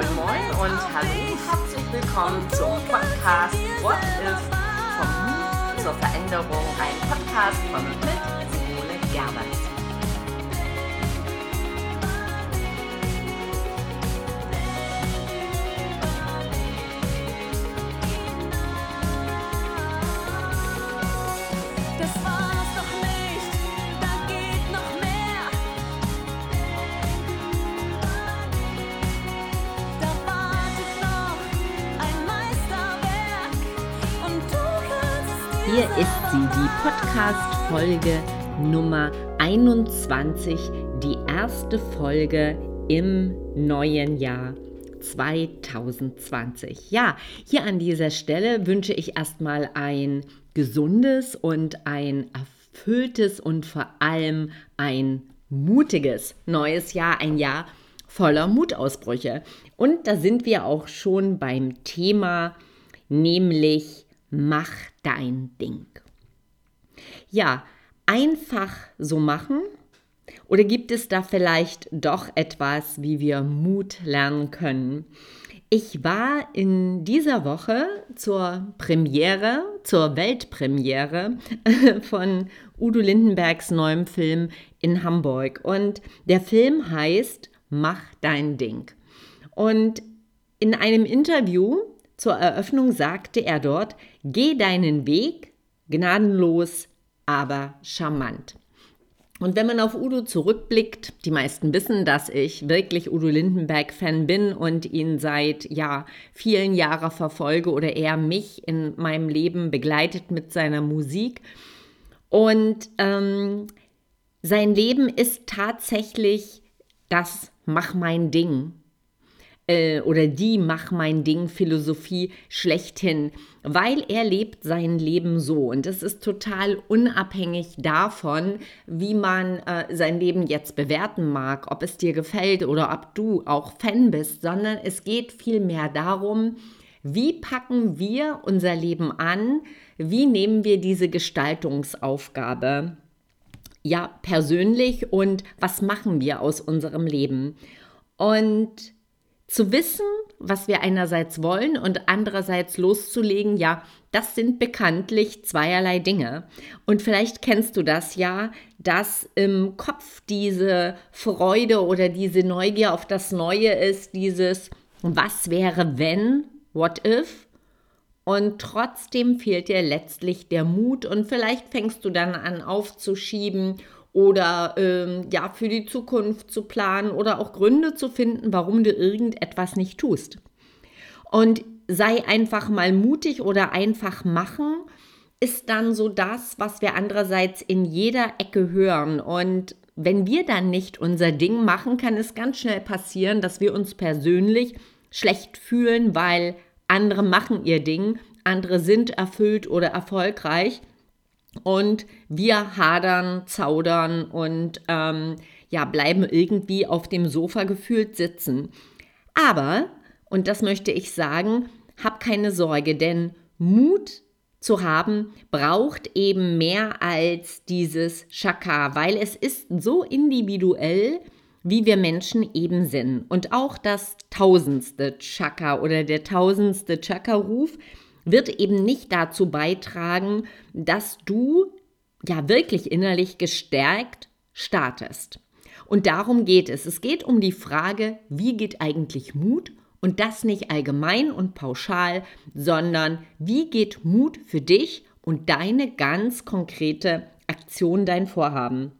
moin moin und hallo, herzlich willkommen zum Podcast What is vom Mut zur Veränderung, ein Podcast von mit Simone Gerbers. Hier ist sie, die Podcast-Folge Nummer 21, die erste Folge im neuen Jahr 2020. Ja, hier an dieser Stelle wünsche ich erstmal ein gesundes und ein erfülltes und vor allem ein mutiges neues Jahr, ein Jahr voller Mutausbrüche. Und da sind wir auch schon beim Thema, nämlich mach dein Ding. Ja, einfach so machen? Oder gibt es da vielleicht doch etwas, wie wir Mut lernen können? Ich war in dieser Woche zur Premiere, zur Weltpremiere von Udo Lindenbergs neuem Film in Hamburg. Und der Film heißt Mach dein Ding. Und in einem Interview zur Eröffnung sagte er dort, geh deinen Weg, gnadenlos, aber charmant. Und wenn man auf Udo zurückblickt, die meisten wissen, dass ich wirklich Udo Lindenberg-Fan bin und ihn seit ja, vielen Jahren verfolge oder er mich in meinem Leben begleitet mit seiner Musik. Und ähm, sein Leben ist tatsächlich das Mach mein Ding äh, oder die Mach mein Ding Philosophie schlechthin, weil er lebt sein Leben so. Und es ist total unabhängig davon, wie man äh, sein Leben jetzt bewerten mag, ob es dir gefällt oder ob du auch Fan bist, sondern es geht vielmehr darum, wie packen wir unser Leben an, wie nehmen wir diese Gestaltungsaufgabe? Ja persönlich und was machen wir aus unserem Leben? Und zu wissen, was wir einerseits wollen und andererseits loszulegen, ja, das sind bekanntlich zweierlei Dinge. Und vielleicht kennst du das ja, dass im Kopf diese Freude oder diese Neugier auf das Neue ist, dieses Was wäre wenn, what if? Und trotzdem fehlt dir letztlich der Mut und vielleicht fängst du dann an aufzuschieben oder ähm, ja für die Zukunft zu planen oder auch Gründe zu finden, warum du irgendetwas nicht tust. Und sei einfach mal mutig oder einfach machen ist dann so das, was wir andererseits in jeder Ecke hören. Und wenn wir dann nicht unser Ding machen, kann es ganz schnell passieren, dass wir uns persönlich schlecht fühlen, weil andere machen ihr Ding, andere sind erfüllt oder erfolgreich und wir hadern, zaudern und ähm, ja, bleiben irgendwie auf dem Sofa gefühlt sitzen. Aber, und das möchte ich sagen, hab keine Sorge, denn Mut zu haben braucht eben mehr als dieses Chaka, weil es ist so individuell, wie wir Menschen eben sind. Und auch das tausendste Chaka oder der tausendste Chaka-Ruf wird eben nicht dazu beitragen, dass du ja wirklich innerlich gestärkt startest. Und darum geht es. Es geht um die Frage, wie geht eigentlich Mut? Und das nicht allgemein und pauschal, sondern wie geht Mut für dich und deine ganz konkrete Aktion, dein Vorhaben?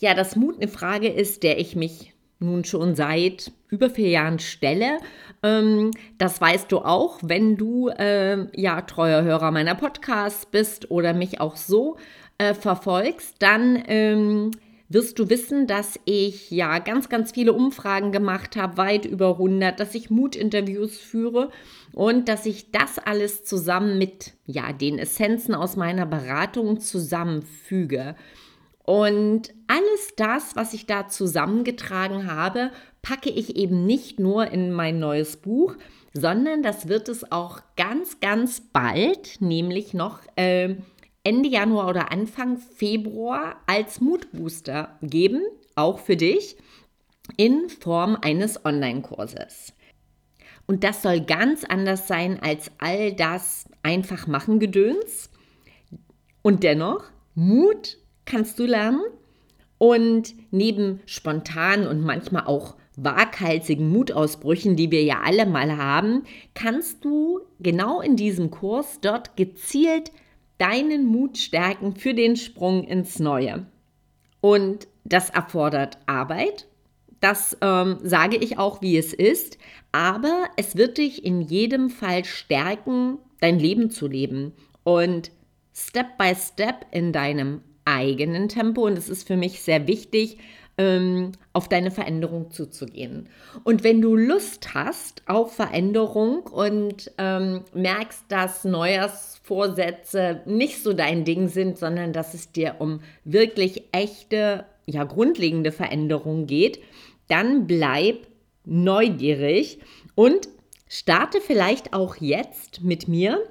Ja, dass Mut eine Frage ist, der ich mich nun schon seit über vier Jahren stelle. Ähm, das weißt du auch, wenn du äh, ja treuer Hörer meiner Podcasts bist oder mich auch so äh, verfolgst, dann ähm, wirst du wissen, dass ich ja ganz, ganz viele Umfragen gemacht habe, weit über 100, dass ich Mutinterviews führe und dass ich das alles zusammen mit ja den Essenzen aus meiner Beratung zusammenfüge. Und alles das, was ich da zusammengetragen habe, packe ich eben nicht nur in mein neues Buch, sondern das wird es auch ganz, ganz bald, nämlich noch äh, Ende Januar oder Anfang Februar als Mutbooster geben, auch für dich, in Form eines Online-Kurses. Und das soll ganz anders sein als all das einfach machen Gedöns. Und dennoch, Mut kannst du lernen. Und neben spontanen und manchmal auch waghalsigen Mutausbrüchen, die wir ja alle mal haben, kannst du genau in diesem Kurs dort gezielt deinen Mut stärken für den Sprung ins Neue. Und das erfordert Arbeit. Das ähm, sage ich auch, wie es ist. Aber es wird dich in jedem Fall stärken, dein Leben zu leben. Und Step by Step in deinem eigenen Tempo. Und es ist für mich sehr wichtig, ähm, auf deine Veränderung zuzugehen. Und wenn du Lust hast auf Veränderung und ähm, merkst, dass Neujahrsvorsätze nicht so dein Ding sind, sondern dass es dir um wirklich echte, ja, grundlegende Veränderung geht, dann bleib neugierig und starte vielleicht auch jetzt mit mir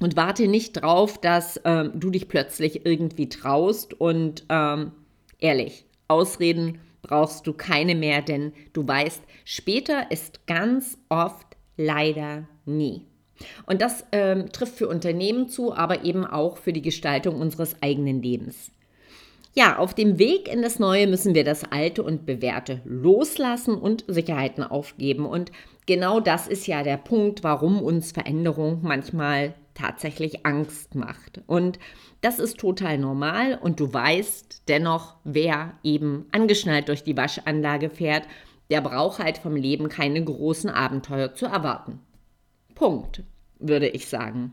und warte nicht drauf, dass ähm, du dich plötzlich irgendwie traust und ähm, ehrlich, Ausreden brauchst du keine mehr, denn du weißt, später ist ganz oft leider nie. Und das ähm, trifft für Unternehmen zu, aber eben auch für die Gestaltung unseres eigenen Lebens. Ja, auf dem Weg in das Neue müssen wir das Alte und Bewährte loslassen und Sicherheiten aufgeben. Und genau das ist ja der Punkt, warum uns Veränderung manchmal tatsächlich Angst macht. Und das ist total normal und du weißt dennoch, wer eben angeschnallt durch die Waschanlage fährt, der braucht halt vom Leben keine großen Abenteuer zu erwarten. Punkt, würde ich sagen.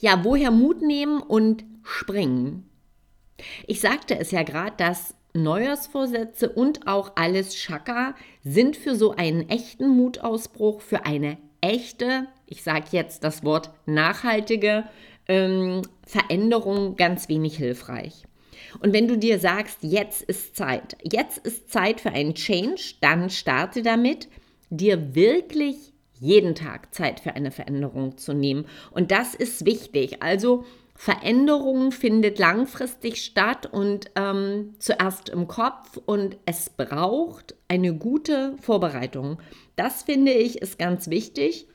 Ja, woher Mut nehmen und springen? Ich sagte es ja gerade, dass Neujahrsvorsätze und auch alles Schaka sind für so einen echten Mutausbruch, für eine echte, ich sage jetzt das Wort nachhaltige ähm, Veränderung ganz wenig hilfreich. Und wenn du dir sagst, jetzt ist Zeit, jetzt ist Zeit für einen Change, dann starte damit, dir wirklich jeden Tag Zeit für eine Veränderung zu nehmen. Und das ist wichtig. Also Veränderung findet langfristig statt und ähm, zuerst im Kopf und es braucht eine gute Vorbereitung. Das finde ich ist ganz wichtig.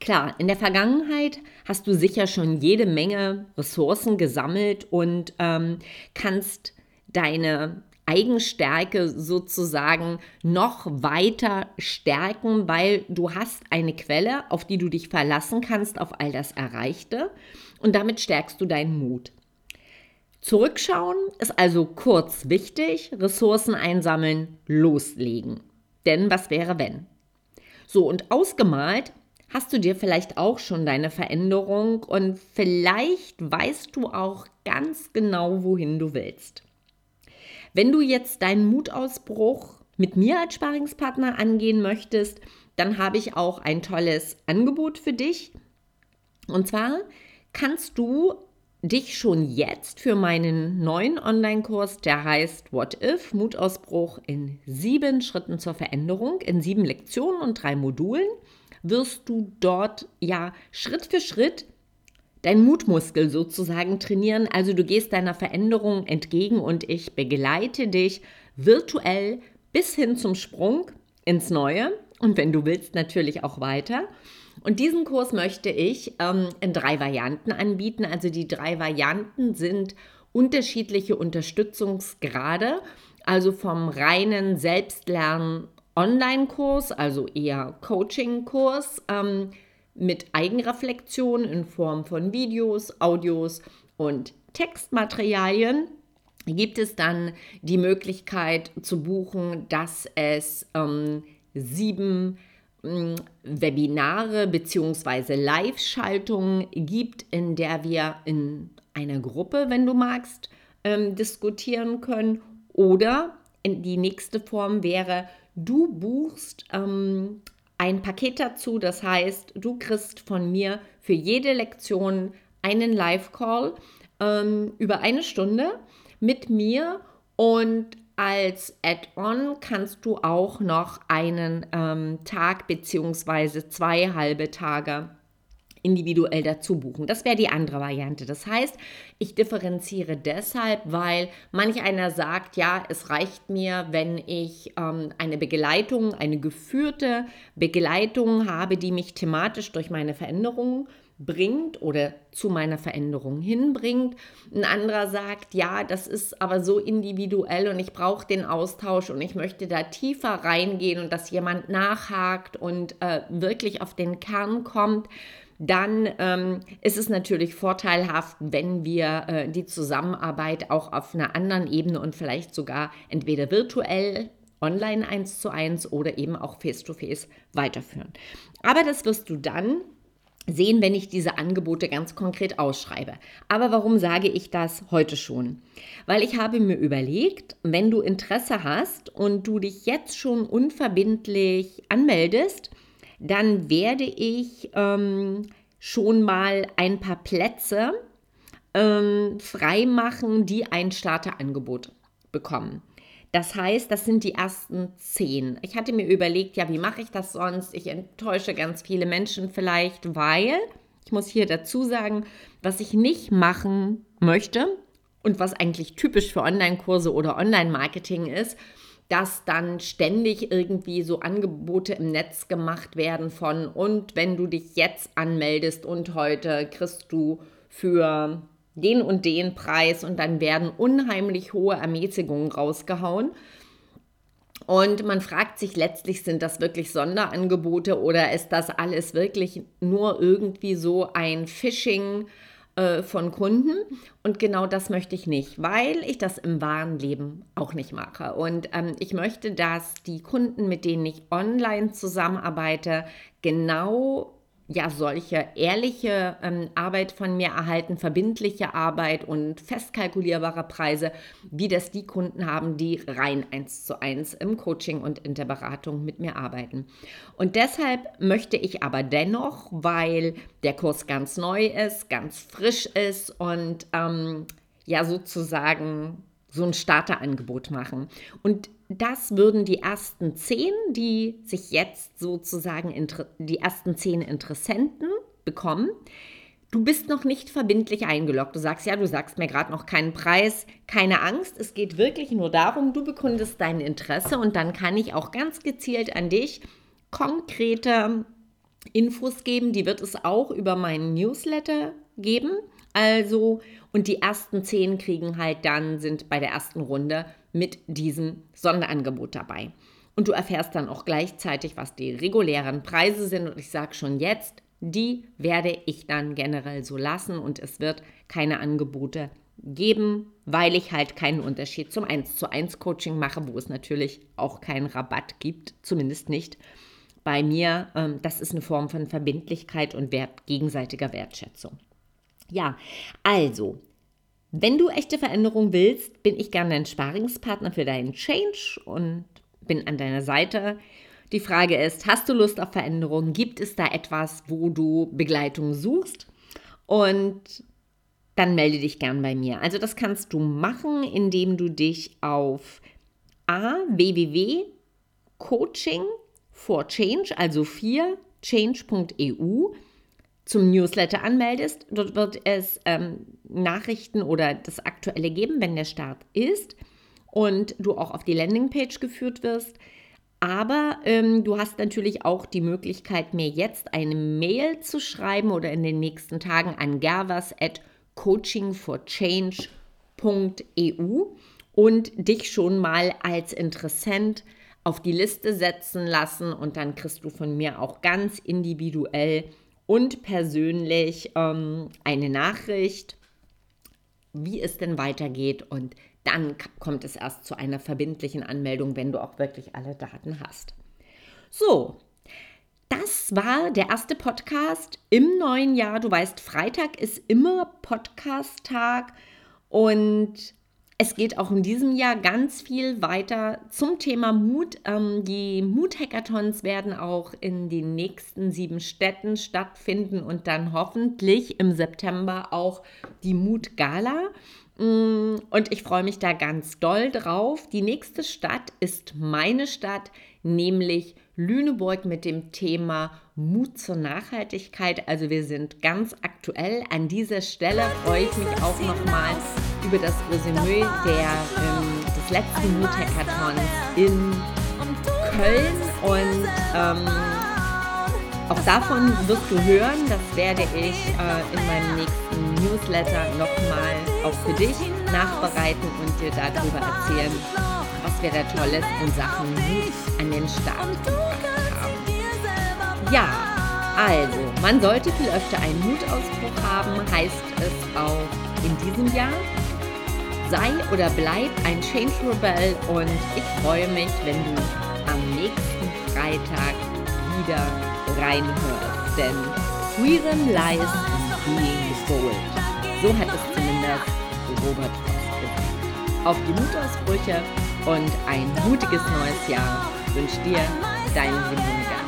Klar, in der Vergangenheit hast du sicher schon jede Menge Ressourcen gesammelt und ähm, kannst deine Eigenstärke sozusagen noch weiter stärken, weil du hast eine Quelle, auf die du dich verlassen kannst, auf all das Erreichte und damit stärkst du deinen Mut. Zurückschauen ist also kurz wichtig, Ressourcen einsammeln, loslegen. Denn was wäre wenn? So, und ausgemalt hast du dir vielleicht auch schon deine Veränderung und vielleicht weißt du auch ganz genau, wohin du willst. Wenn du jetzt deinen Mutausbruch mit mir als Sparingspartner angehen möchtest, dann habe ich auch ein tolles Angebot für dich. Und zwar kannst du dich schon jetzt für meinen neuen Online-Kurs, der heißt What If, Mutausbruch in sieben Schritten zur Veränderung, in sieben Lektionen und drei Modulen, wirst du dort ja Schritt für Schritt dein Mutmuskel sozusagen trainieren. Also du gehst deiner Veränderung entgegen und ich begleite dich virtuell bis hin zum Sprung ins Neue und wenn du willst natürlich auch weiter. Und diesen Kurs möchte ich ähm, in drei Varianten anbieten. Also die drei Varianten sind unterschiedliche Unterstützungsgrade, also vom reinen Selbstlernen Online-Kurs, also eher Coaching-Kurs ähm, mit Eigenreflexion in Form von Videos, Audios und Textmaterialien gibt es dann die Möglichkeit zu buchen, dass es ähm, sieben Webinare bzw. Live-Schaltungen gibt, in der wir in einer Gruppe, wenn du magst, ähm, diskutieren können. Oder die nächste Form wäre Du buchst ähm, ein Paket dazu, das heißt, du kriegst von mir für jede Lektion einen Live-Call ähm, über eine Stunde mit mir und als Add-on kannst du auch noch einen ähm, Tag bzw. zwei halbe Tage individuell dazu buchen. Das wäre die andere Variante. Das heißt, ich differenziere deshalb, weil manch einer sagt, ja, es reicht mir, wenn ich ähm, eine Begleitung, eine geführte Begleitung habe, die mich thematisch durch meine Veränderungen bringt oder zu meiner Veränderung hinbringt. Ein anderer sagt, ja, das ist aber so individuell und ich brauche den Austausch und ich möchte da tiefer reingehen und dass jemand nachhakt und äh, wirklich auf den Kern kommt dann ähm, ist es natürlich vorteilhaft, wenn wir äh, die Zusammenarbeit auch auf einer anderen Ebene und vielleicht sogar entweder virtuell, online eins zu eins oder eben auch face to face weiterführen. Aber das wirst du dann sehen, wenn ich diese Angebote ganz konkret ausschreibe. Aber warum sage ich das heute schon? Weil ich habe mir überlegt, wenn du Interesse hast und du dich jetzt schon unverbindlich anmeldest, dann werde ich ähm, schon mal ein paar Plätze ähm, freimachen, die ein Starterangebot bekommen. Das heißt, das sind die ersten zehn. Ich hatte mir überlegt, ja, wie mache ich das sonst? Ich enttäusche ganz viele Menschen vielleicht, weil, ich muss hier dazu sagen, was ich nicht machen möchte und was eigentlich typisch für Online-Kurse oder Online-Marketing ist, dass dann ständig irgendwie so Angebote im Netz gemacht werden von und wenn du dich jetzt anmeldest und heute kriegst du für den und den Preis und dann werden unheimlich hohe Ermäßigungen rausgehauen. Und man fragt sich letztlich, sind das wirklich Sonderangebote oder ist das alles wirklich nur irgendwie so ein Phishing? Äh, von Kunden. Und genau das möchte ich nicht, weil ich das im wahren Leben auch nicht mache. Und ähm, ich möchte, dass die Kunden, mit denen ich online zusammenarbeite, genau ja solche ehrliche ähm, Arbeit von mir erhalten, verbindliche Arbeit und festkalkulierbare Preise, wie das die Kunden haben, die rein eins zu eins im Coaching und in der Beratung mit mir arbeiten. Und deshalb möchte ich aber dennoch, weil der Kurs ganz neu ist, ganz frisch ist und ähm, ja sozusagen so ein Starterangebot machen. Und das würden die ersten zehn, die sich jetzt sozusagen, die ersten zehn Interessenten bekommen. Du bist noch nicht verbindlich eingeloggt. Du sagst ja, du sagst mir gerade noch keinen Preis. Keine Angst, es geht wirklich nur darum, du bekundest dein Interesse und dann kann ich auch ganz gezielt an dich konkrete Infos geben. Die wird es auch über meinen Newsletter geben. Also, und die ersten zehn kriegen halt dann, sind bei der ersten Runde mit diesem Sonderangebot dabei. Und du erfährst dann auch gleichzeitig, was die regulären Preise sind. Und ich sage schon jetzt, die werde ich dann generell so lassen und es wird keine Angebote geben, weil ich halt keinen Unterschied zum 1 zu 1 Coaching mache, wo es natürlich auch keinen Rabatt gibt, zumindest nicht bei mir. Ähm, das ist eine Form von Verbindlichkeit und gegenseitiger Wertschätzung. Ja, also wenn du echte Veränderung willst, bin ich gerne ein Sparingspartner für deinen Change und bin an deiner Seite. Die Frage ist, hast du Lust auf Veränderung? Gibt es da etwas, wo du Begleitung suchst? Und dann melde dich gern bei mir. Also das kannst du machen, indem du dich auf a www.coaching also 4 change.eu zum Newsletter anmeldest. Dort wird es ähm, Nachrichten oder das Aktuelle geben, wenn der Start ist und du auch auf die Landingpage geführt wirst. Aber ähm, du hast natürlich auch die Möglichkeit, mir jetzt eine Mail zu schreiben oder in den nächsten Tagen an gervas at coachingforchange.eu und dich schon mal als Interessent auf die Liste setzen lassen und dann kriegst du von mir auch ganz individuell und persönlich ähm, eine Nachricht, wie es denn weitergeht und dann kommt es erst zu einer verbindlichen Anmeldung, wenn du auch wirklich alle Daten hast. So, das war der erste Podcast im neuen Jahr. Du weißt, Freitag ist immer Podcast-Tag und es geht auch in diesem Jahr ganz viel weiter zum Thema Mut. Ähm, die Mut-Hackathons werden auch in den nächsten sieben Städten stattfinden und dann hoffentlich im September auch die Mut-Gala. Mm, und ich freue mich da ganz doll drauf. Die nächste Stadt ist meine Stadt, nämlich Lüneburg mit dem Thema Mut zur Nachhaltigkeit. Also wir sind ganz aktuell. An dieser Stelle freue ich mich auch nochmal über das Resümee der, ähm, des letzten Mut-Hackathons in Köln und ähm, auch davon wirst du hören, das werde ich äh, in meinem nächsten Newsletter nochmal auch für dich nachbereiten und dir darüber erzählen, was wir da Tolles in Sachen Mut an den Start haben. Ja, also, man sollte viel öfter einen Mutausbruch haben, heißt es auch in diesem Jahr. Sei oder bleib ein Change Rebel und ich freue mich, wenn du am nächsten Freitag wieder reinhörst. Denn Freedom lies in being bold. So hat es zumindest Robert Frost gesagt. Auf die Mutausbrüche und ein mutiges neues Jahr wünscht dir deine Simone Gast.